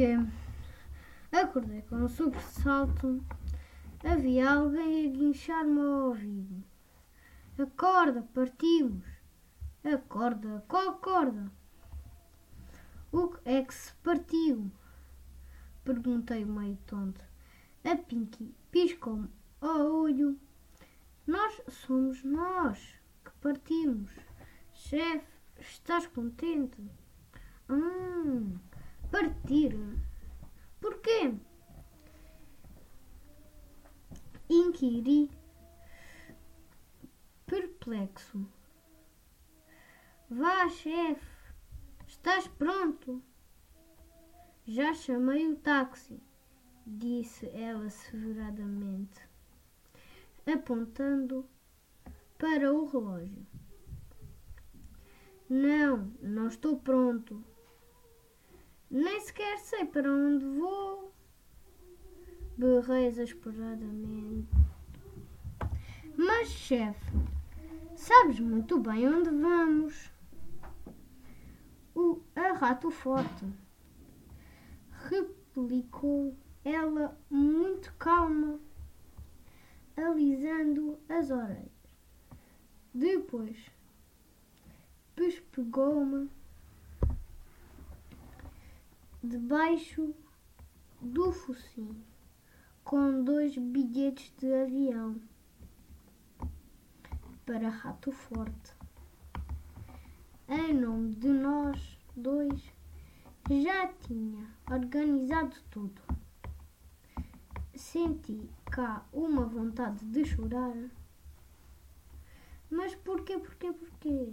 porquê. Acordei com um sobressalto. Havia alguém a guinchar-me ao ouvido. Acorda, partimos. Acorda, qual corda? O que é que se partiu? Perguntei meio tonto. A Pinky piscou-me ao olho. Nós somos nós que partimos. Chefe, estás contente? Hum, partir. Porquê? Perplexo. Vá, chefe, estás pronto? Já chamei o táxi, disse ela severadamente, apontando para o relógio. Não, não estou pronto. Nem sequer sei para onde vou. Berrei exasperadamente. Mas, chefe, sabes muito bem onde vamos. O a rato forte. Replicou ela muito calma, alisando as orelhas. Depois, pespegou-me debaixo do focinho com dois bilhetes de avião para Rato Forte. Em nome de nós dois, já tinha organizado tudo. Senti cá uma vontade de chorar. Mas porquê, porquê, porquê?